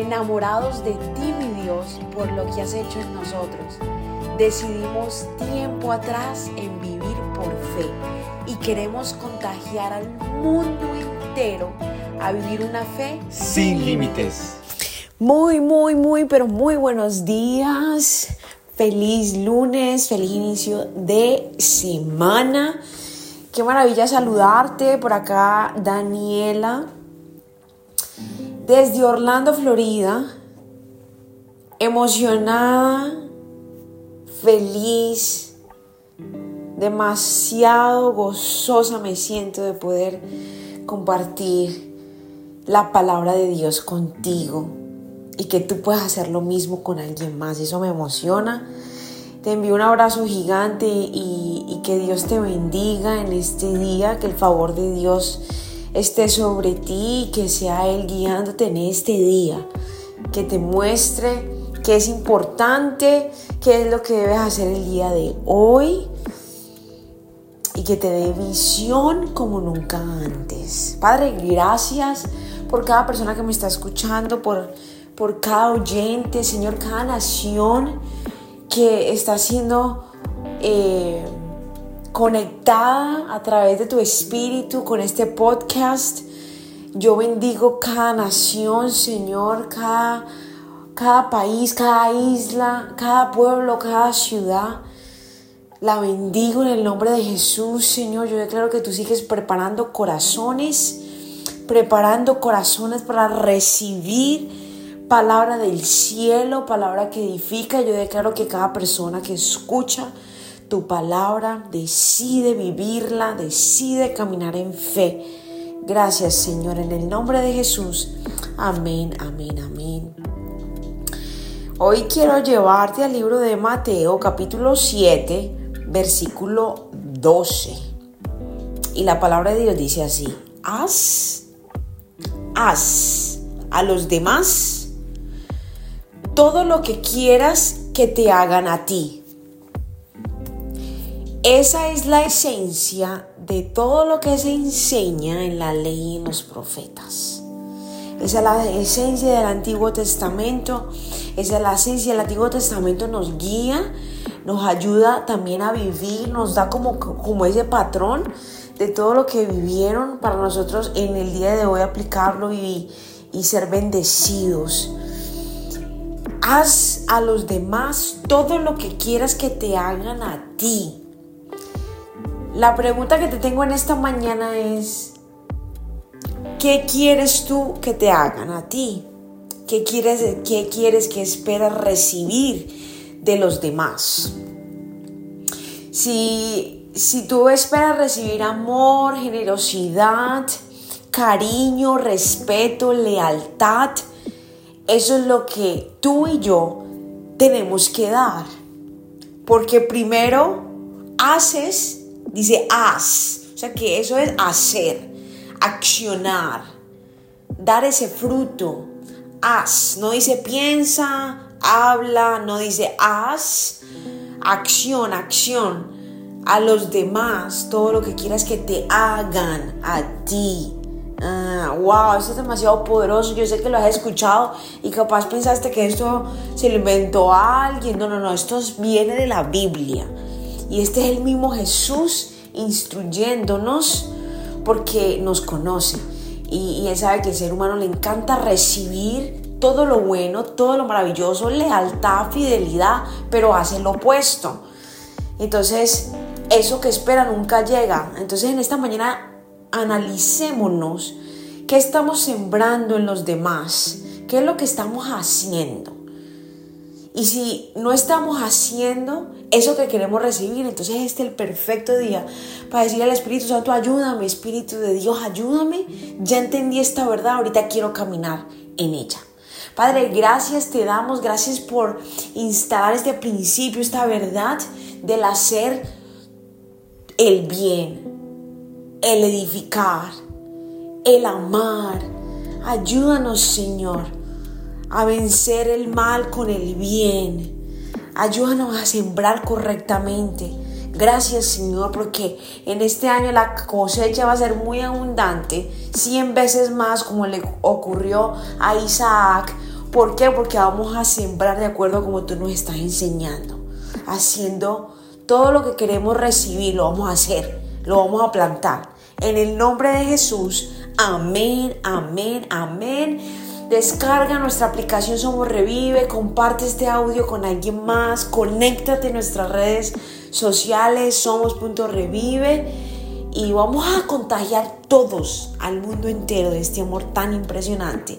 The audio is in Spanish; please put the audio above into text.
enamorados de ti, mi Dios, por lo que has hecho en nosotros. Decidimos tiempo atrás en vivir por fe y queremos contagiar al mundo entero a vivir una fe sin límites. Muy, muy, muy, pero muy buenos días. Feliz lunes, feliz inicio de semana. Qué maravilla saludarte. Por acá, Daniela, desde Orlando, Florida. Emocionada, feliz, demasiado gozosa me siento de poder compartir la palabra de Dios contigo y que tú puedas hacer lo mismo con alguien más. Eso me emociona. Te envío un abrazo gigante y, que Dios te bendiga en este día, que el favor de Dios esté sobre ti que sea Él guiándote en este día, que te muestre qué es importante, qué es lo que debes hacer el día de hoy y que te dé visión como nunca antes. Padre, gracias por cada persona que me está escuchando, por, por cada oyente, Señor, cada nación que está siendo eh, conectada a través de tu espíritu con este podcast. Yo bendigo cada nación, Señor, cada, cada país, cada isla, cada pueblo, cada ciudad. La bendigo en el nombre de Jesús, Señor. Yo declaro que tú sigues preparando corazones, preparando corazones para recibir palabra del cielo, palabra que edifica. Yo declaro que cada persona que escucha tu palabra decide vivirla, decide caminar en fe. Gracias Señor, en el nombre de Jesús. Amén, amén, amén. Hoy quiero llevarte al libro de Mateo capítulo 7, versículo 12. Y la palabra de Dios dice así, haz, haz a los demás todo lo que quieras que te hagan a ti. Esa es la esencia de todo lo que se enseña en la ley y en los profetas. Esa es la esencia del Antiguo Testamento. Esa es la esencia del Antiguo Testamento. Nos guía, nos ayuda también a vivir, nos da como, como ese patrón de todo lo que vivieron para nosotros en el día de hoy aplicarlo y, y ser bendecidos. Haz a los demás todo lo que quieras que te hagan a ti. La pregunta que te tengo en esta mañana es, ¿qué quieres tú que te hagan a ti? ¿Qué quieres, qué quieres que esperas recibir de los demás? Si, si tú esperas recibir amor, generosidad, cariño, respeto, lealtad, eso es lo que tú y yo tenemos que dar. Porque primero haces, dice haz. O sea que eso es hacer, accionar, dar ese fruto. Haz. No dice piensa, habla, no dice haz. Acción, acción. A los demás, todo lo que quieras que te hagan a ti Ah, wow, esto es demasiado poderoso. Yo sé que lo has escuchado y capaz pensaste que esto se lo inventó a alguien. No, no, no, esto viene de la Biblia. Y este es el mismo Jesús instruyéndonos porque nos conoce. Y, él sabe que al ser humano le encanta recibir todo lo bueno, todo lo maravilloso, lealtad, fidelidad, pero hace lo opuesto. Entonces, eso que espera nunca llega. Entonces, en esta mañana analicémonos qué estamos sembrando en los demás, qué es lo que estamos haciendo. Y si no estamos haciendo eso que queremos recibir, entonces este es el perfecto día para decirle al Espíritu Santo, ayúdame, Espíritu de Dios, ayúdame. Ya entendí esta verdad, ahorita quiero caminar en ella. Padre, gracias te damos, gracias por instalar este principio, esta verdad del hacer el bien, el edificar, el amar. Ayúdanos, Señor, a vencer el mal con el bien. Ayúdanos a sembrar correctamente. Gracias, Señor, porque en este año la cosecha va a ser muy abundante, cien veces más como le ocurrió a Isaac ¿Por qué? Porque vamos a sembrar de acuerdo a como tú nos estás enseñando. Haciendo todo lo que queremos recibir, lo vamos a hacer, lo vamos a plantar. En el nombre de Jesús, amén, amén, amén. Descarga nuestra aplicación Somos Revive, comparte este audio con alguien más, conéctate en nuestras redes sociales, somos.revive y vamos a contagiar todos al mundo entero de este amor tan impresionante